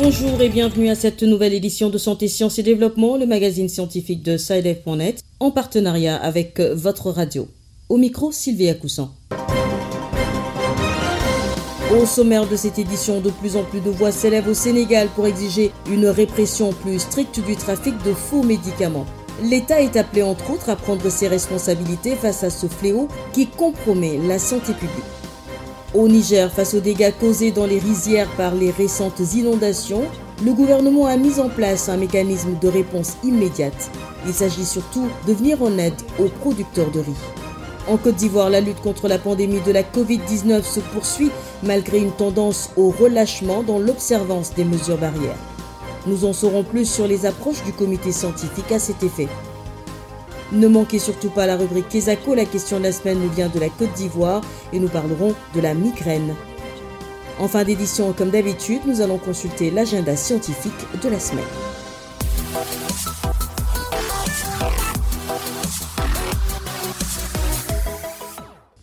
Bonjour et bienvenue à cette nouvelle édition de Santé, Sciences et Développement, le magazine scientifique de SciDev.net, en partenariat avec votre radio. Au micro, Sylvia Coussan. Au sommaire de cette édition, de plus en plus de voix s'élèvent au Sénégal pour exiger une répression plus stricte du trafic de faux médicaments. L'État est appelé entre autres à prendre ses responsabilités face à ce fléau qui compromet la santé publique. Au Niger, face aux dégâts causés dans les rizières par les récentes inondations, le gouvernement a mis en place un mécanisme de réponse immédiate. Il s'agit surtout de venir en aide aux producteurs de riz. En Côte d'Ivoire, la lutte contre la pandémie de la Covid-19 se poursuit malgré une tendance au relâchement dans l'observance des mesures barrières. Nous en saurons plus sur les approches du comité scientifique à cet effet. Ne manquez surtout pas la rubrique Kesako, la question de la semaine nous vient de la Côte d'Ivoire et nous parlerons de la migraine. En fin d'édition, comme d'habitude, nous allons consulter l'agenda scientifique de la semaine.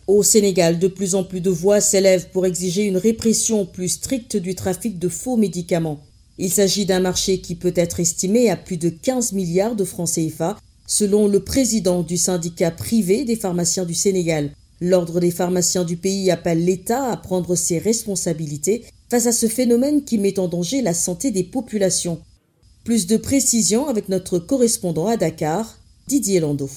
Au Sénégal, de plus en plus de voix s'élèvent pour exiger une répression plus stricte du trafic de faux médicaments. Il s'agit d'un marché qui peut être estimé à plus de 15 milliards de francs CFA, selon le président du syndicat privé des pharmaciens du Sénégal. L'ordre des pharmaciens du pays appelle l'État à prendre ses responsabilités face à ce phénomène qui met en danger la santé des populations. Plus de précisions avec notre correspondant à Dakar, Didier Lando.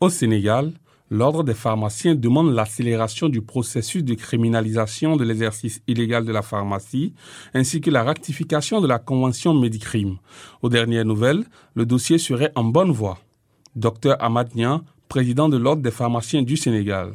Au Sénégal, l'Ordre des pharmaciens demande l'accélération du processus de criminalisation de l'exercice illégal de la pharmacie, ainsi que la rectification de la Convention Médicrime. Aux dernières nouvelles, le dossier serait en bonne voie. Docteur Ahmad président de l'Ordre des pharmaciens du Sénégal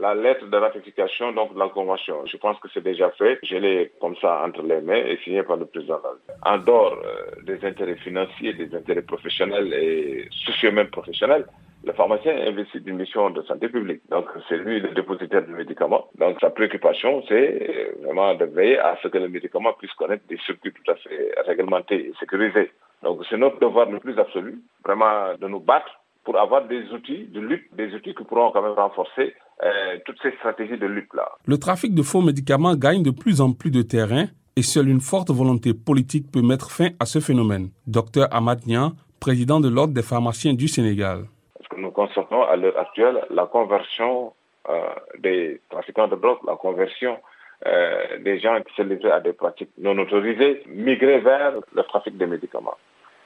la lettre de ratification donc, de la convention. Je pense que c'est déjà fait. Je l'ai comme ça entre les mains et signé par le président. En dehors euh, des intérêts financiers, des intérêts professionnels et sociaux même professionnels, le pharmacien investit d'une mission de santé publique. Donc, c'est lui le dépositaire du médicament. Donc, sa préoccupation, c'est euh, vraiment de veiller à ce que le médicament puisse connaître des circuits tout à fait réglementés et sécurisés. Donc, c'est notre devoir le plus absolu, vraiment, de nous battre pour avoir des outils de lutte, des outils qui pourront quand même renforcer euh, toutes ces stratégies de lutte-là. Le trafic de faux médicaments gagne de plus en plus de terrain et seule une forte volonté politique peut mettre fin à ce phénomène. Docteur Ahmad président de l'Ordre des pharmaciens du Sénégal constatons à l'heure actuelle la conversion euh, des trafiquants de drogue, la conversion euh, des gens qui se livrent à des pratiques non autorisées, migrer vers le trafic des médicaments.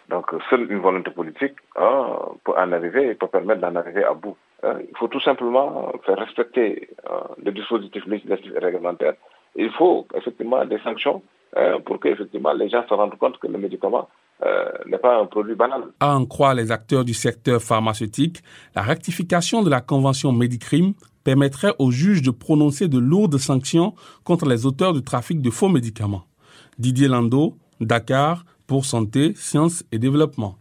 Donc, seule une volonté politique hein, pour en arriver, pour permettre d'en arriver à bout. Hein. il faut tout simplement faire respecter hein, les dispositifs législatifs et réglementaires. Il faut effectivement des sanctions pour que effectivement les gens se rendent compte que le médicament euh, n'est pas un produit banal. À en croire les acteurs du secteur pharmaceutique, la rectification de la convention Medicrime permettrait aux juges de prononcer de lourdes sanctions contre les auteurs du trafic de faux médicaments. Didier Lando, Dakar, pour Santé, Sciences et Développement.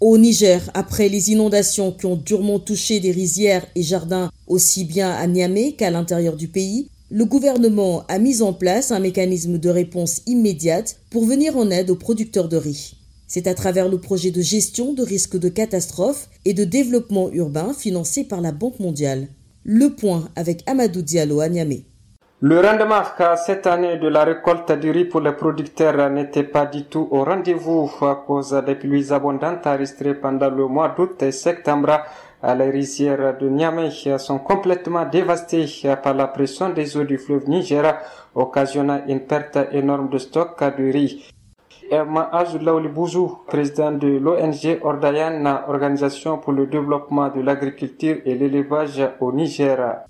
Au Niger, après les inondations qui ont durement touché des rizières et jardins aussi bien à Niamey qu'à l'intérieur du pays, le gouvernement a mis en place un mécanisme de réponse immédiate pour venir en aide aux producteurs de riz. C'est à travers le projet de gestion de risques de catastrophe et de développement urbain financé par la Banque mondiale. Le point avec Amadou Diallo à. Le rendement cette année de la récolte du riz pour les producteurs n'était pas du tout au rendez-vous à cause des pluies abondantes enregistrées pendant le mois d'août et septembre les rizières de Niamey sont complètement dévastées par la pression des eaux du fleuve Niger, occasionnant une perte énorme de stock de riz. Emma Azoulaouli Bouzou, président de l'ONG Ordayan, Organisation pour le développement de l'agriculture et l'élevage au Niger.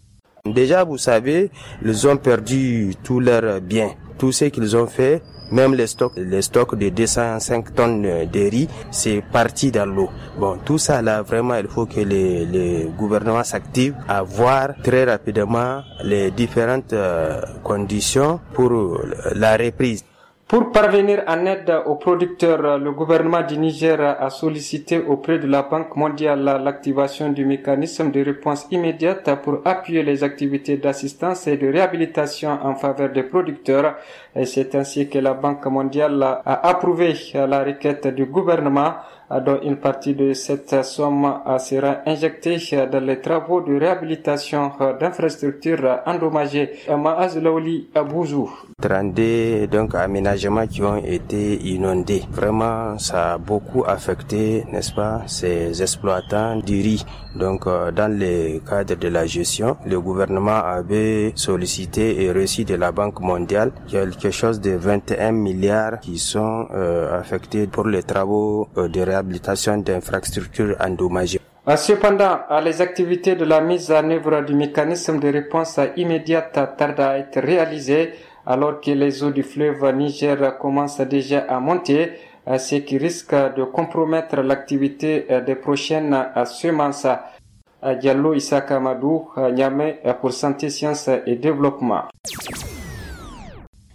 Déjà, vous savez, ils ont perdu tous leurs biens. Tout ce qu'ils ont fait, même les stocks, les stocks de 205 tonnes de riz, c'est parti dans l'eau. Bon, tout ça là, vraiment, il faut que les, les gouvernements s'activent à voir très rapidement les différentes euh, conditions pour la reprise. Pour parvenir en aide aux producteurs, le gouvernement du Niger a sollicité auprès de la Banque mondiale l'activation du mécanisme de réponse immédiate pour appuyer les activités d'assistance et de réhabilitation en faveur des producteurs. Et c'est ainsi que la Banque mondiale a approuvé la requête du gouvernement dont une partie de cette somme sera injectée dans les travaux de réhabilitation d'infrastructures endommagées. Maaz Laouli Abouzou. 32 donc aménagements qui ont été inondés. Vraiment, ça a beaucoup affecté, n'est-ce pas, ces exploitants du riz. Donc, euh, dans le cadre de la gestion, le gouvernement avait sollicité et reçu de la Banque mondiale quelque chose de 21 milliards qui sont euh, affectés pour les travaux euh, de réhabilitation d'infrastructures endommagées. Cependant, les activités de la mise en œuvre du mécanisme de réponse immédiate tardent à être réalisées alors que les eaux du fleuve Niger commencent déjà à monter, ce qui risque de compromettre l'activité des prochaines semences. Diallo Issa Kamadou, Niamey pour Santé, Sciences et Développement.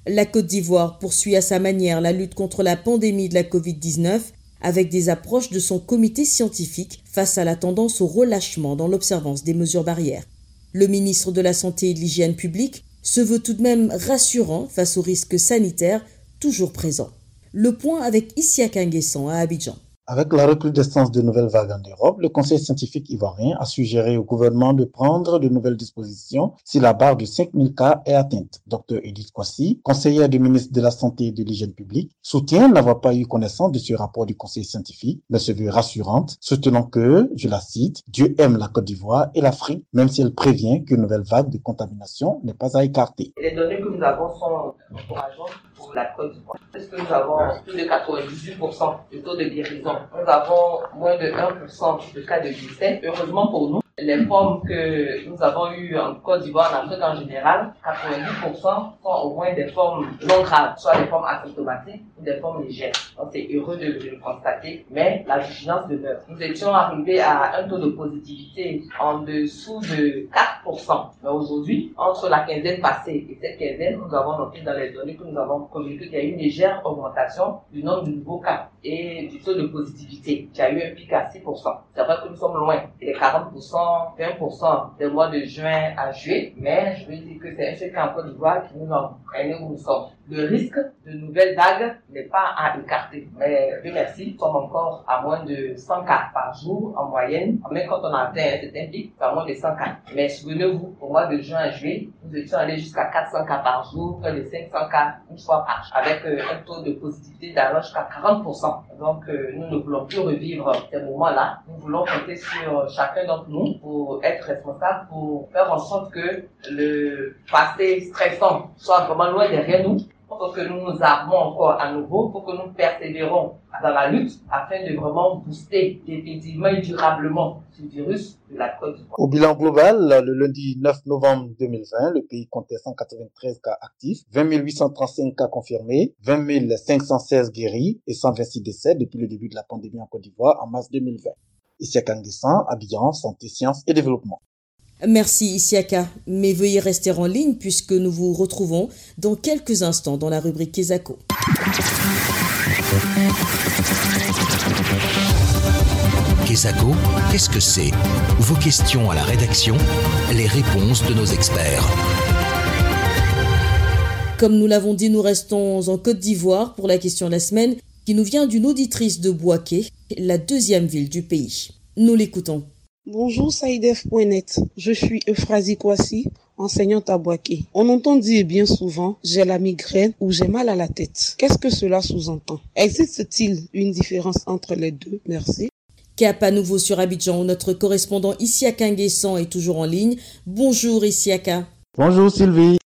La Côte d'Ivoire poursuit à sa manière la lutte contre la pandémie de la Covid-19 avec des approches de son comité scientifique face à la tendance au relâchement dans l'observance des mesures barrières. Le ministre de la Santé et de l'Hygiène publique se veut tout de même rassurant face aux risques sanitaires toujours présents. Le point avec Issia Nguessan à Abidjan. Avec la recrudescence de nouvelles vagues en Europe, le Conseil scientifique ivoirien a suggéré au gouvernement de prendre de nouvelles dispositions si la barre de 5000 cas est atteinte. Dr Edith Kwasi, conseillère du ministre de la Santé et de l'Hygiène publique, soutient n'avoir pas eu connaissance de ce rapport du Conseil scientifique, mais se veut rassurante, soutenant que, je la cite, Dieu aime la Côte d'Ivoire et l'Afrique, même si elle prévient qu'une nouvelle vague de contamination n'est pas à écarter. Les données que nous avons sont encourageantes pour la Côte d'Ivoire. Parce que nous avons plus de 98% de taux de guérison? Nous avons moins de 1% de cas de décès. Heureusement pour nous, les formes que nous avons eues en Côte d'Ivoire, en Afrique en général, 90% sont au moins des formes non graves, soit des formes asymptomatiques ou des formes légères. Donc c'est heureux de, le constater, mais la vigilance demeure. Nous étions arrivés à un taux de positivité en dessous de 4%. Mais aujourd'hui, entre la quinzaine passée et cette quinzaine, nous avons noté dans les données que nous avons communiquées qu'il y a eu une légère augmentation du nombre de nouveaux cas et du taux de positivité qui a eu un pic à 6%. C'est vrai que nous sommes loin des 40% 20% des mois de juin à juillet, mais je veux dire que c'est un fait en Côte d'Ivoire qui nous entraîne où nous sommes. Le risque de nouvelles vagues n'est pas à écarter. Mais Dieu merci, nous sommes encore à moins de 100 cas par jour en moyenne. Même quand on atteint un certain pic, c'est à moins de 100 cas. Mais souvenez-vous, au mois de juin à juillet, nous étions allés jusqu'à 400 cas par jour, près de 500 cas une fois par jour, avec euh, un taux de positivité d'allant jusqu'à 40%. Donc, euh, nous ne voulons plus revivre ces moments-là. Nous voulons compter sur chacun d'entre nous pour être responsable, pour faire en sorte que le passé stressant soit vraiment loin derrière nous, pour que nous nous armons encore à nouveau, pour que nous persévérons dans la lutte afin de vraiment booster définitivement et durablement ce virus de la Côte. Au bilan global, le lundi 9 novembre 2020, le pays comptait 193 cas actifs, 20 835 cas confirmés, 20 516 guéris et 126 décès depuis le début de la pandémie en Côte d'Ivoire en mars 2020. Isiaka Nguessan, Abidjan, Santé, Sciences et Développement. Merci Isiaka, mais veuillez rester en ligne puisque nous vous retrouvons dans quelques instants dans la rubrique Kesako. Kesako, qu'est-ce que c'est? Vos questions à la rédaction, les réponses de nos experts. Comme nous l'avons dit, nous restons en Côte d'Ivoire pour la question de la semaine qui nous vient d'une auditrice de Boaké, la deuxième ville du pays. Nous l'écoutons. Bonjour Saïdef.net, je suis Euphrasie Kwasi, enseignante à Boaké. On entend dire bien souvent j'ai la migraine ou j'ai mal à la tête. Qu'est-ce que cela sous-entend? Existe-t-il une différence entre les deux? Merci. Cap à nouveau sur Abidjan, notre correspondant Isiaka Nguessan est toujours en ligne. Bonjour Isiaka. Bonjour Sylvie.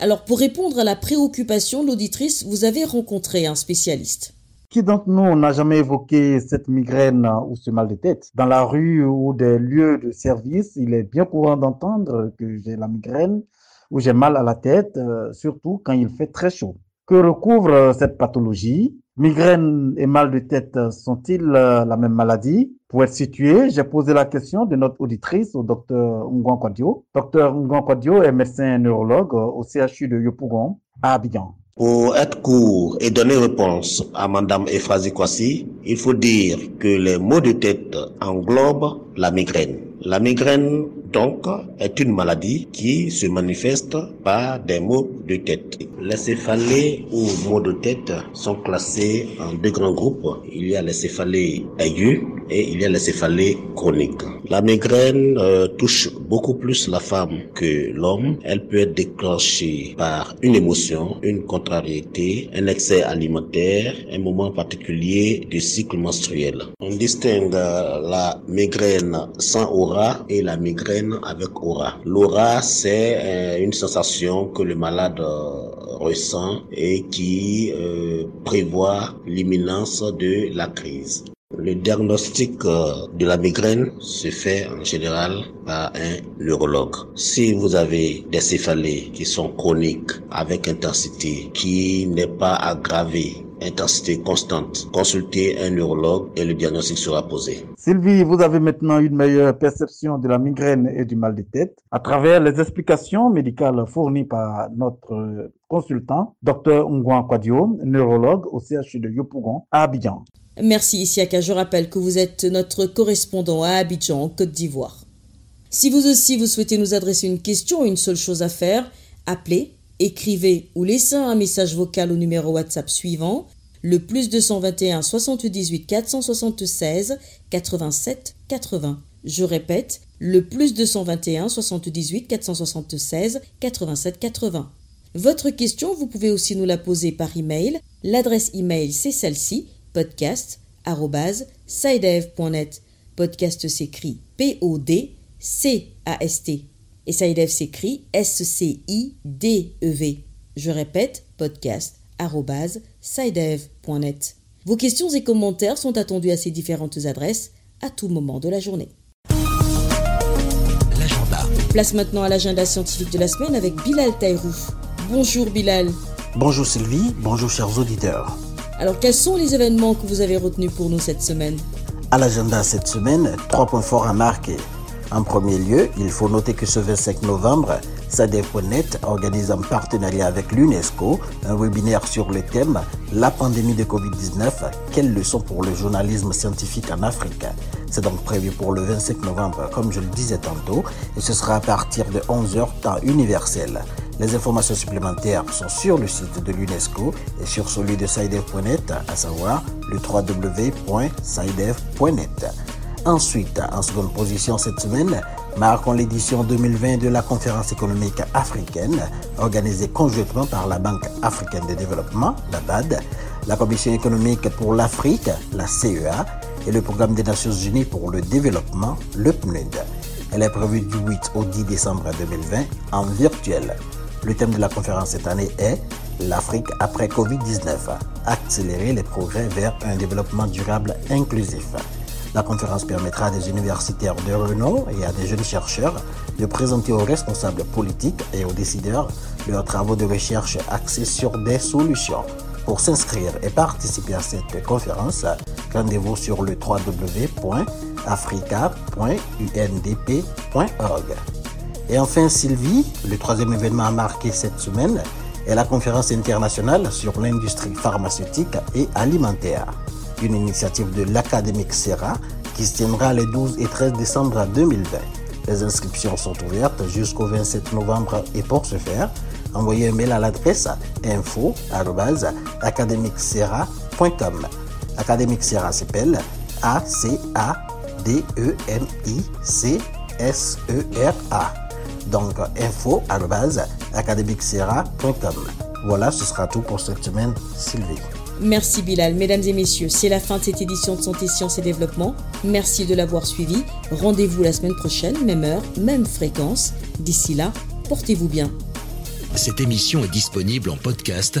Alors pour répondre à la préoccupation de l'auditrice, vous avez rencontré un spécialiste. Qui d'entre nous n'a jamais évoqué cette migraine ou ce mal de tête? Dans la rue ou des lieux de service, il est bien courant d'entendre que j'ai la migraine ou j'ai mal à la tête, euh, surtout quand il fait très chaud. Que recouvre cette pathologie? Migraine et mal de tête sont-ils euh, la même maladie? Pour être situé, j'ai posé la question de notre auditrice au docteur Ngwan Kwadio. Docteur Ngwan Kwadio est médecin neurologue au CHU de Yopougon à Abidjan. Pour être court et donner réponse à Madame Ephrasie Kwasi, il faut dire que les maux de tête englobent la migraine. La migraine donc est une maladie qui se manifeste par des maux de tête. Les céphalées ou maux de tête sont classés en deux grands groupes. Il y a les céphalées aiguës et il y a les céphalées chroniques. La migraine euh, touche beaucoup plus la femme que l'homme. Elle peut être déclenchée par une émotion, une contrariété, un excès alimentaire, un moment particulier du cycle menstruel. On distingue euh, la migraine sans aura et la migraine avec aura. L'aura, c'est euh, une sensation que le malade ressent et qui prévoit l'imminence de la crise. Le diagnostic euh, de la migraine se fait en général par un neurologue. Si vous avez des céphalées qui sont chroniques avec intensité qui n'est pas aggravée, intensité constante, consultez un neurologue et le diagnostic sera posé. Sylvie, vous avez maintenant une meilleure perception de la migraine et du mal de tête à travers les explications médicales fournies par notre consultant, Dr Ngouan Kwadio, neurologue au CHU de Yopougon à Abidjan. Merci Isiaka, je rappelle que vous êtes notre correspondant à Abidjan, en Côte d'Ivoire. Si vous aussi vous souhaitez nous adresser une question, une seule chose à faire, appelez, écrivez ou laissez un message vocal au numéro WhatsApp suivant, le plus 221 78 476 87 80. Je répète, le plus 221 78 476 87 80. Votre question, vous pouvez aussi nous la poser par email. L'adresse email, c'est celle-ci podcast.sidev.net. Podcast s'écrit P-O-D-C-A-S-T. Et Sidev s'écrit S-C-I-D-E-V. Je répète, podcast.sidev.net. Vos questions et commentaires sont attendus à ces différentes adresses à tout moment de la journée. L'agenda. Place maintenant à l'agenda scientifique de la semaine avec Bilal Taïrou. Bonjour Bilal. Bonjour Sylvie, bonjour chers auditeurs. Alors, quels sont les événements que vous avez retenus pour nous cette semaine? À l'agenda cette semaine, trois points forts à marquer. En premier lieu, il faut noter que ce 25 novembre, SADEF.net organise en partenariat avec l'UNESCO un webinaire sur le thème La pandémie de Covid-19, quelles leçons pour le journalisme scientifique en Afrique? C'est donc prévu pour le 25 novembre, comme je le disais tantôt, et ce sera à partir de 11h temps universel. Les informations supplémentaires sont sur le site de l'UNESCO et sur celui de SciDev.net, à savoir le www.scidev.net. Ensuite, en seconde position cette semaine, marquons l'édition 2020 de la conférence économique africaine, organisée conjointement par la Banque africaine de développement, la BAD, la Commission économique pour l'Afrique, la CEA, et le Programme des Nations Unies pour le développement, le PNUD. Elle est prévue du 8 au 10 décembre 2020 en virtuel. Le thème de la conférence cette année est L'Afrique après Covid-19, accélérer les progrès vers un développement durable inclusif. La conférence permettra à des universitaires de renom et à des jeunes chercheurs de présenter aux responsables politiques et aux décideurs leurs travaux de recherche axés sur des solutions. Pour s'inscrire et participer à cette conférence, rendez-vous sur le www.africa.undp.org. Et enfin, Sylvie, le troisième événement à marquer cette semaine est la conférence internationale sur l'industrie pharmaceutique et alimentaire, une initiative de l'académique Serra qui se tiendra les 12 et 13 décembre 2020. Les inscriptions sont ouvertes jusqu'au 27 novembre et pour ce faire, envoyez un mail à l'adresse info@academicserra.com. Académique Serra s'appelle A-C-A-D-E-M-I-C-S-E-R-A. Donc, info Voilà, ce sera tout pour cette semaine, Sylvie. Merci Bilal. Mesdames et messieurs, c'est la fin de cette édition de Santé, Sciences et Développement. Merci de l'avoir suivi. Rendez-vous la semaine prochaine, même heure, même fréquence. D'ici là, portez-vous bien. Cette émission est disponible en podcast